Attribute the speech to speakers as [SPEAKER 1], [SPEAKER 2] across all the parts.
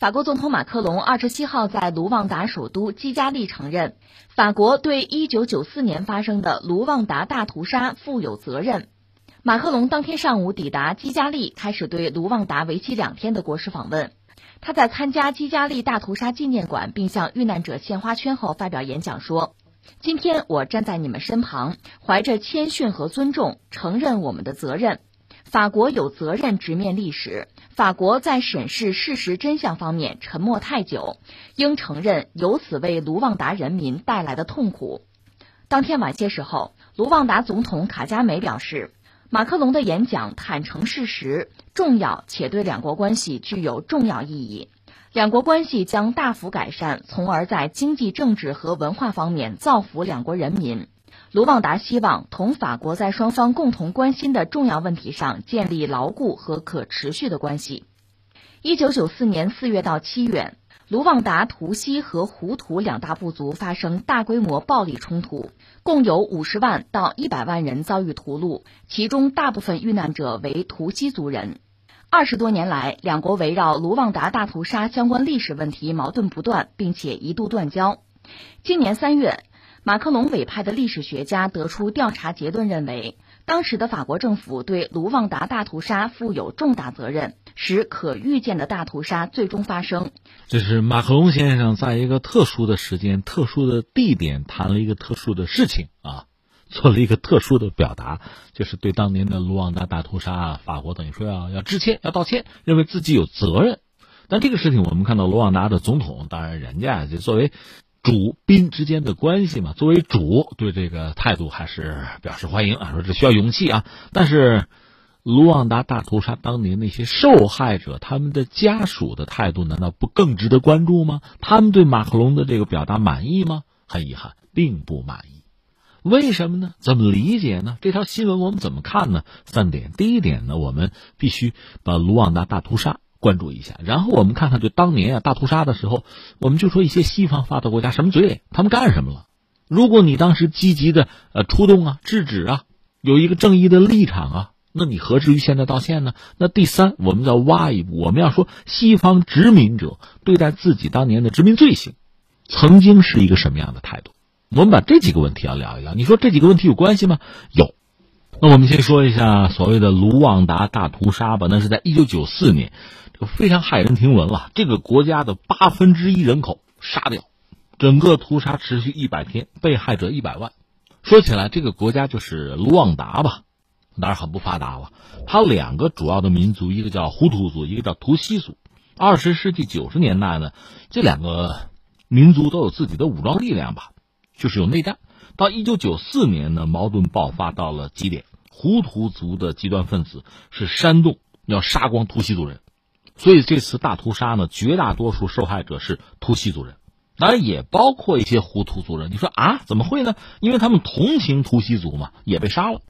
[SPEAKER 1] 法国总统马克龙二十七号在卢旺达首都基加利承认，法国对一九九四年发生的卢旺达大屠杀负有责任。马克龙当天上午抵达基加利，开始对卢旺达为期两天的国事访问。他在参加基加利大屠杀纪念馆并向遇难者献花圈后发表演讲说：“今天我站在你们身旁，怀着谦逊和尊重，承认我们的责任。法国有责任直面历史。”法国在审视事实真相方面沉默太久，应承认由此为卢旺达人民带来的痛苦。当天晚些时候，卢旺达总统卡加梅表示，马克龙的演讲坦诚事实，重要且对两国关系具有重要意义。两国关系将大幅改善，从而在经济、政治和文化方面造福两国人民。卢旺达希望同法国在双方共同关心的重要问题上建立牢固和可持续的关系。一九九四年四月到七月，卢旺达图西和胡图两大部族发生大规模暴力冲突，共有五十万到一百万人遭遇屠戮，其中大部分遇难者为图西族人。二十多年来，两国围绕卢旺达大屠杀相关历史问题矛盾不断，并且一度断交。今年三月。马克龙委派的历史学家得出调查结论，认为当时的法国政府对卢旺达大屠杀负有重大责任，使可预见的大屠杀最终发生。
[SPEAKER 2] 这是马克龙先生在一个特殊的时间、特殊的地点谈了一个特殊的事情啊，做了一个特殊的表达，就是对当年的卢旺达大屠杀，法国等于说要要致歉、要道歉，认为自己有责任。但这个事情，我们看到卢旺达的总统，当然人家就作为。主宾之间的关系嘛，作为主对这个态度还是表示欢迎啊，说这需要勇气啊。但是，卢旺达大屠杀当年那些受害者他们的家属的态度难道不更值得关注吗？他们对马克龙的这个表达满意吗？很遗憾，并不满意。为什么呢？怎么理解呢？这条新闻我们怎么看呢？三点，第一点呢，我们必须把卢旺达大屠杀。关注一下，然后我们看看，就当年啊大屠杀的时候，我们就说一些西方发达国家什么嘴脸，他们干什么了？如果你当时积极的呃出动啊制止啊，有一个正义的立场啊，那你何至于现在道歉呢？那第三，我们再挖一步，我们要说西方殖民者对待自己当年的殖民罪行，曾经是一个什么样的态度？我们把这几个问题要聊一聊。你说这几个问题有关系吗？有。那我们先说一下所谓的卢旺达大屠杀吧，那是在一九九四年。就非常骇人听闻了，这个国家的八分之一人口杀掉，整个屠杀持续一百天，被害者一百万。说起来，这个国家就是卢旺达吧，当然很不发达了。它两个主要的民族，一个叫胡图族，一个叫图西族。二十世纪九十年代呢，这两个民族都有自己的武装力量吧，就是有内战。到一九九四年呢，矛盾爆发到了极点，胡图族的极端分子是煽动要杀光图西族人。所以这次大屠杀呢，绝大多数受害者是图西族人，当然也包括一些胡图族人。你说啊，怎么会呢？因为他们同情图西族嘛，也被杀了。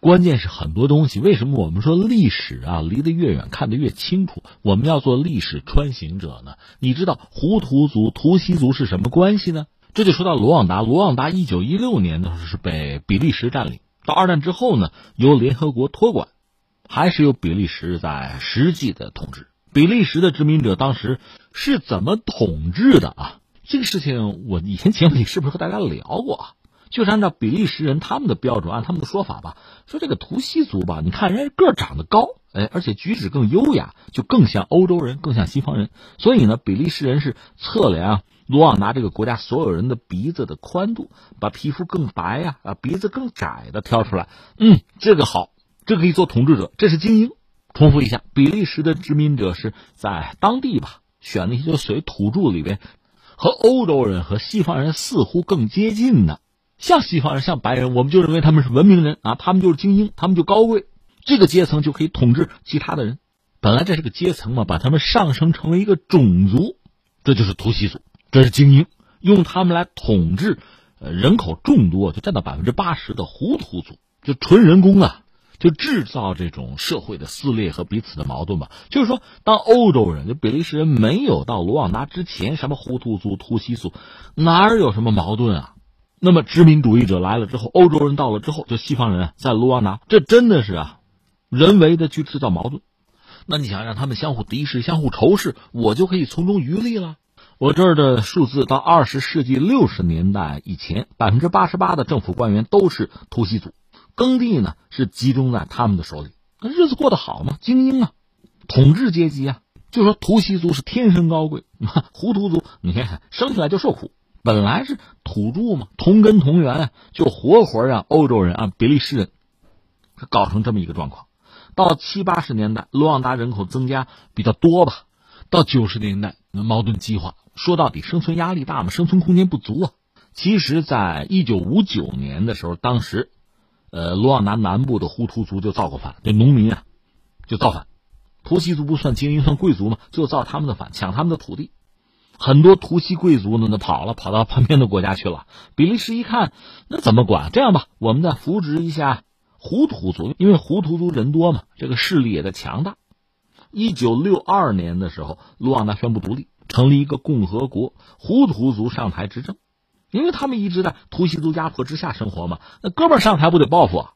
[SPEAKER 2] 关键是很多东西，为什么我们说历史啊，离得越远看得越清楚？我们要做历史穿行者呢？你知道胡图族、图西族是什么关系呢？这就说到卢旺达。卢旺达一九一六年的时候是被比利时占领，到二战之后呢，由联合国托管。还是由比利时在实际的统治。比利时的殖民者当时是怎么统治的啊？这个事情我以前节目里是不是和大家聊过啊？就是按照比利时人他们的标准，按他们的说法吧，说这个图西族吧，你看人家个长得高，哎，而且举止更优雅，就更像欧洲人，更像西方人。所以呢，比利时人是测量卢旺达这个国家所有人的鼻子的宽度，把皮肤更白呀，啊，鼻子更窄的挑出来。嗯，这个好。这可以做统治者，这是精英。重复一下，比利时的殖民者是在当地吧，选那些就属于土著里边，和欧洲人和西方人似乎更接近的，像西方人，像白人，我们就认为他们是文明人啊，他们就是精英，他们就高贵，这个阶层就可以统治其他的人。本来这是个阶层嘛，把他们上升成为一个种族，这就是图西族，这是精英，用他们来统治，呃，人口众多就占到百分之八十的胡图族，就纯人工啊。就制造这种社会的撕裂和彼此的矛盾吧。就是说，当欧洲人就比利时人没有到卢旺达之前，什么胡图族、图西族，哪儿有什么矛盾啊？那么殖民主义者来了之后，欧洲人到了之后，就西方人在卢旺达，这真的是啊，人为的去制造矛盾。那你想让他们相互敌视、相互仇视，我就可以从中渔利了。我这儿的数字到二十世纪六十年代以前，百分之八十八的政府官员都是突袭族，耕地呢是集中在他们的手里，那日子过得好吗？精英啊，统治阶级啊，就说图西族是天生高贵，胡图族你看生下来就受苦，本来是土著嘛，同根同源，就活活让欧洲人啊比利时人搞成这么一个状况。到七八十年代，卢旺达人口增加比较多吧，到九十年代矛盾激化。说到底，生存压力大嘛，生存空间不足啊。其实，在一九五九年的时候，当时，呃，卢旺达南部的胡图族就造过反，这农民啊，就造反。图西族不算精英，算贵族嘛，就造他们的反，抢他们的土地。很多图西贵族呢，那跑了，跑到旁边的国家去了。比利时一看，那怎么管？这样吧，我们再扶植一下胡图族，因为胡图族人多嘛，这个势力也在强大。一九六二年的时候，卢旺达宣布独立。成立一个共和国，胡图族上台执政，因为他们一直在图西族压迫之下生活嘛。那哥们上台不得报复啊，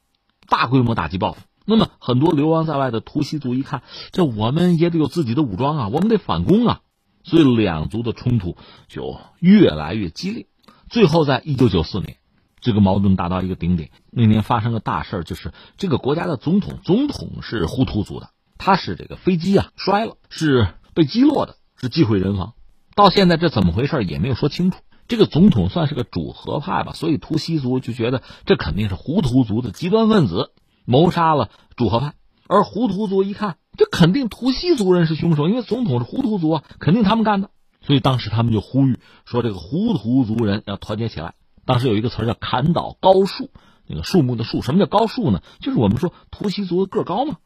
[SPEAKER 2] 大规模打击报复。那么很多流亡在外的图西族一看，这我们也得有自己的武装啊，我们得反攻啊。所以两族的冲突就越来越激烈。最后在一九九四年，这个矛盾达到一个顶点。那年发生个大事就是这个国家的总统，总统是胡图族的，他是这个飞机啊摔了，是被击落的。是机毁人亡，到现在这怎么回事也没有说清楚。这个总统算是个主和派吧，所以图西族就觉得这肯定是胡图族的极端分子谋杀了主和派，而胡图族一看，这肯定图西族人是凶手，因为总统是胡图族啊，肯定他们干的。所以当时他们就呼吁说，这个胡图族人要团结起来。当时有一个词叫“砍倒高树”，那个树木的树，什么叫高树呢？就是我们说图西族的个高嘛。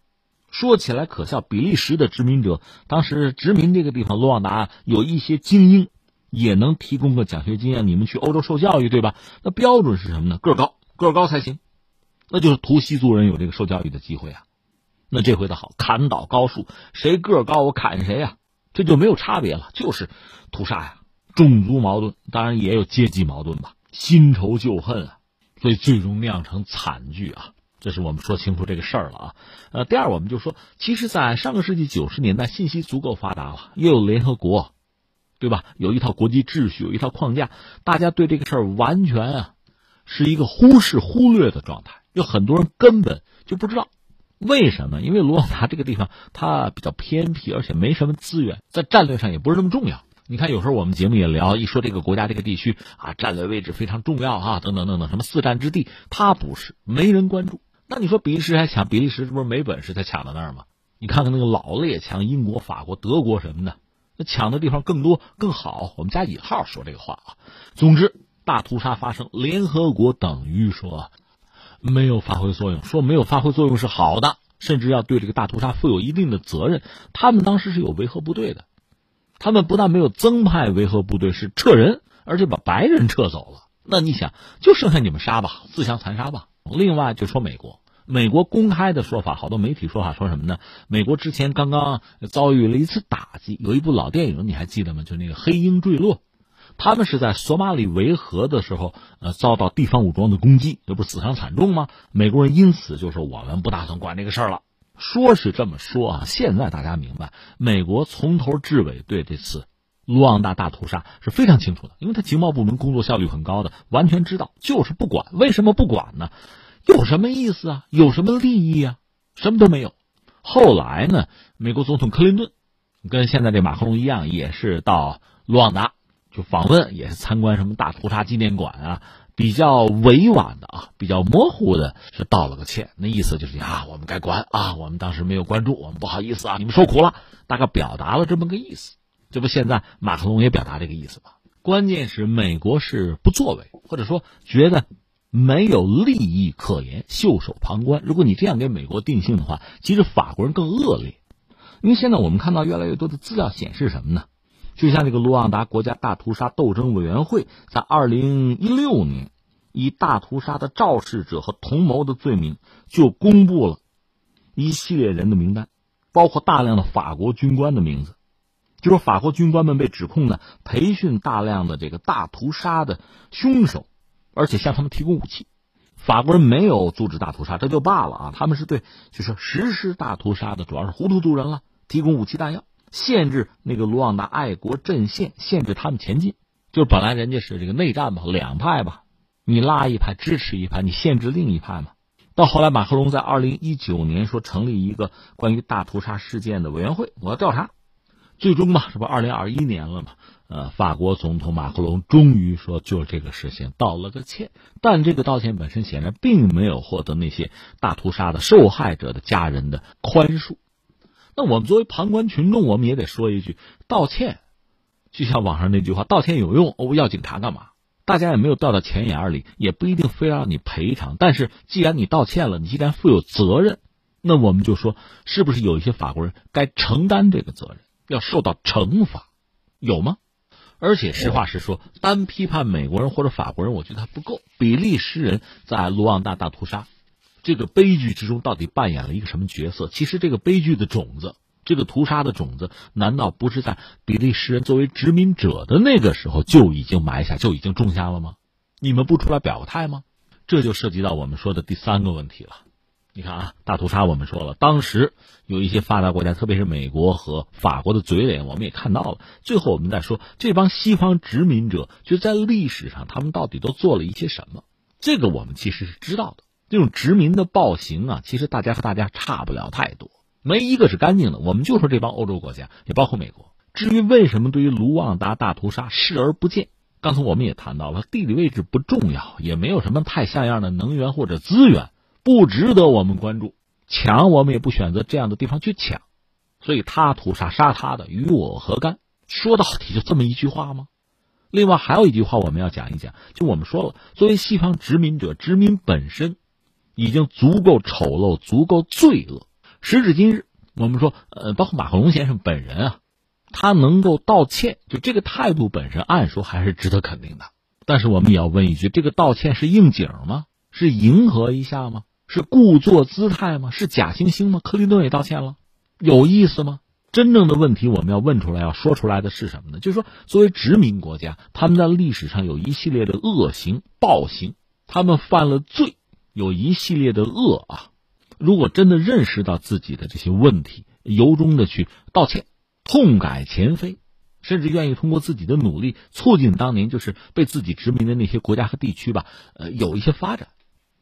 [SPEAKER 2] 说起来可笑，比利时的殖民者当时殖民这个地方，卢旺达有一些精英，也能提供个奖学金啊，你们去欧洲受教育，对吧？那标准是什么呢？个高，个高才行，那就是图西族人有这个受教育的机会啊。那这回的好，砍倒高树，谁个高我砍谁呀，这就没有差别了，就是屠杀呀，种族矛盾，当然也有阶级矛盾吧，新仇旧恨啊，所以最终酿成惨剧啊。这是我们说清楚这个事儿了啊，呃，第二我们就说，其实，在上个世纪九十年代，信息足够发达了，又有联合国，对吧？有一套国际秩序，有一套框架，大家对这个事儿完全啊，是一个忽视忽略的状态。有很多人根本就不知道，为什么？因为卢旺达这个地方它比较偏僻，而且没什么资源，在战略上也不是那么重要。你看，有时候我们节目也聊，一说这个国家、这个地区啊，战略位置非常重要啊，等等等等，什么四战之地，它不是，没人关注。那你说比利时还抢？比利时这不是没本事才抢到那儿吗？你看看那个老列强，英国、法国、德国什么的，那抢的地方更多更好。我们加引号说这个话啊。总之，大屠杀发生，联合国等于说没有发挥作用，说没有发挥作用是好的，甚至要对这个大屠杀负有一定的责任。他们当时是有维和部队的，他们不但没有增派维和部队，是撤人，而且把白人撤走了。那你想，就剩下你们杀吧，自相残杀吧。另外就说美国。美国公开的说法，好多媒体说法说什么呢？美国之前刚刚遭遇了一次打击，有一部老电影你还记得吗？就那个《黑鹰坠落》，他们是在索马里维和的时候，呃，遭到地方武装的攻击，这不是死伤惨重吗？美国人因此就说我们不打算管这个事儿了。说是这么说啊，现在大家明白，美国从头至尾对这次卢旺达大屠杀是非常清楚的，因为他情报部门工作效率很高的，完全知道，就是不管。为什么不管呢？有什么意思啊？有什么利益啊？什么都没有。后来呢？美国总统克林顿跟现在这马克龙一样，也是到卢旺达就访问，也是参观什么大屠杀纪念馆啊。比较委婉的啊，比较模糊的是道了个歉，那意思就是啊，我们该管啊，我们当时没有关注，我们不好意思啊，你们受苦了，大概表达了这么个意思。这不现在马克龙也表达这个意思吗？关键是美国是不作为，或者说觉得。没有利益可言，袖手旁观。如果你这样给美国定性的话，其实法国人更恶劣。因为现在我们看到越来越多的资料显示什么呢？就像这个卢旺达国家大屠杀斗争委员会在二零一六年，以大屠杀的肇事者和同谋的罪名，就公布了一系列人的名单，包括大量的法国军官的名字。就说法国军官们被指控呢，培训大量的这个大屠杀的凶手。而且向他们提供武器，法国人没有阻止大屠杀，这就罢了啊！他们是对，就是实施大屠杀的主要是胡图族人了，提供武器弹药，限制那个卢旺达爱国阵线，限制他们前进。就本来人家是这个内战嘛，两派吧，你拉一派支持一派，你限制另一派嘛。到后来，马克龙在二零一九年说成立一个关于大屠杀事件的委员会，我要调查。最终嘛，这不二零二一年了嘛？呃，法国总统马克龙终于说就这个事情道了个歉，但这个道歉本身显然并没有获得那些大屠杀的受害者的家人的宽恕。那我们作为旁观群众，我们也得说一句：道歉，就像网上那句话，道歉有用哦，要警察干嘛？大家也没有掉到钱眼里，也不一定非要让你赔偿。但是既然你道歉了，你既然负有责任，那我们就说，是不是有一些法国人该承担这个责任，要受到惩罚，有吗？而且实话实说，单批判美国人或者法国人，我觉得还不够。比利时人在卢旺达大屠杀这个悲剧之中到底扮演了一个什么角色？其实这个悲剧的种子。这个屠杀的种子，难道不是在比利时人作为殖民者的那个时候就已经埋下、就已经种下了吗？你们不出来表个态吗？这就涉及到我们说的第三个问题了。你看啊，大屠杀我们说了，当时有一些发达国家，特别是美国和法国的嘴脸，我们也看到了。最后我们再说这帮西方殖民者，就在历史上他们到底都做了一些什么？这个我们其实是知道的。这种殖民的暴行啊，其实大家和大家差不了太多。没一个是干净的，我们就说这帮欧洲国家，也包括美国。至于为什么对于卢旺达大屠杀视而不见，刚才我们也谈到了，地理位置不重要，也没有什么太像样的能源或者资源，不值得我们关注。抢我们也不选择这样的地方去抢，所以他屠杀杀他的，与我何干？说到底就这么一句话吗？另外还有一句话我们要讲一讲，就我们说了，作为西方殖民者，殖民本身已经足够丑陋，足够罪恶。时至今日，我们说，呃，包括马克龙先生本人啊，他能够道歉，就这个态度本身，按说还是值得肯定的。但是我们也要问一句：这个道歉是应景吗？是迎合一下吗？是故作姿态吗？是假惺惺吗？克林顿也道歉了，有意思吗？真正的问题，我们要问出来，要说出来的是什么呢？就是说，作为殖民国家，他们在历史上有一系列的恶行、暴行，他们犯了罪，有一系列的恶啊。如果真的认识到自己的这些问题，由衷的去道歉、痛改前非，甚至愿意通过自己的努力促进当年就是被自己殖民的那些国家和地区吧，呃，有一些发展，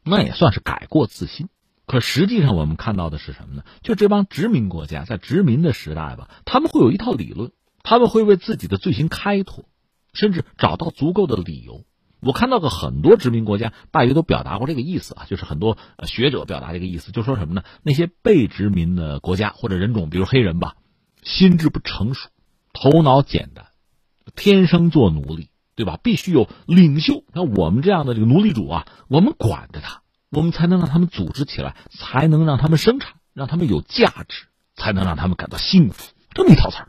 [SPEAKER 2] 那也算是改过自新。可实际上，我们看到的是什么呢？就这帮殖民国家在殖民的时代吧，他们会有一套理论，他们会为自己的罪行开脱，甚至找到足够的理由。我看到过很多殖民国家，大约都表达过这个意思啊，就是很多学者表达这个意思，就说什么呢？那些被殖民的国家或者人种，比如黑人吧，心智不成熟，头脑简单，天生做奴隶，对吧？必须有领袖，像我们这样的这个奴隶主啊，我们管着他，我们才能让他们组织起来，才能让他们生产，让他们有价值，才能让他们感到幸福。这么一套词儿。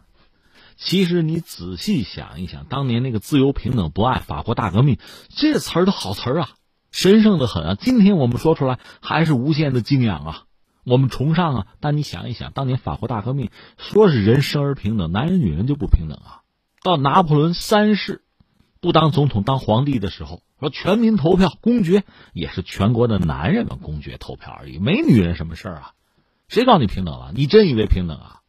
[SPEAKER 2] 其实你仔细想一想，当年那个自由、平等、博爱、法国大革命，这词儿都好词儿啊，神圣的很啊。今天我们说出来还是无限的敬仰啊，我们崇尚啊。但你想一想，当年法国大革命说是人生而平等，男人女人就不平等啊。到拿破仑三世不当总统当皇帝的时候，说全民投票公决，也是全国的男人们公决投票而已，没女人什么事儿啊。谁告诉你平等了？你真以为平等啊？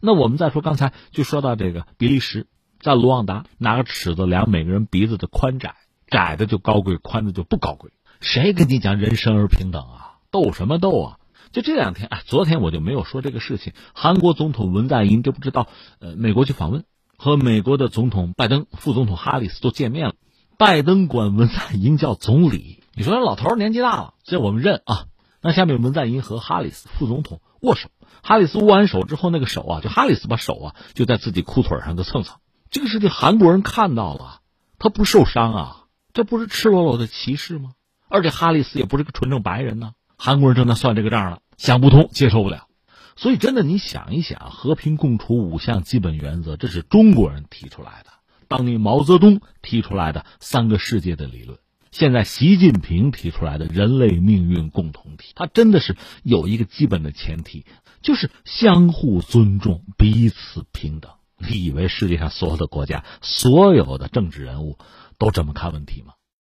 [SPEAKER 2] 那我们再说，刚才就说到这个比利时，在卢旺达拿个尺子量每个人鼻子的宽窄，窄的就高贵，宽的就不高贵。谁跟你讲人生而平等啊？斗什么斗啊？就这两天，哎，昨天我就没有说这个事情。韩国总统文在寅，这不知道，呃，美国去访问，和美国的总统拜登、副总统哈里斯都见面了。拜登管文在寅叫总理，你说老头年纪大了，这我们认啊。那下面文在寅和哈里斯副总统握手。哈里斯握完手之后，那个手啊，就哈里斯把手啊就在自己裤腿上就蹭蹭。这个事情韩国人看到了，他不受伤啊，这不是赤裸裸的歧视吗？而且哈里斯也不是个纯正白人呢，韩国人正在算这个账了，想不通，接受不了。所以真的，你想一想，和平共处五项基本原则，这是中国人提出来的，当年毛泽东提出来的三个世界的理论。现在习近平提出来的人类命运共同体，它真的是有一个基本的前提，就是相互尊重、彼此平等。你以为世界上所有的国家、所有的政治人物都这么看问题吗？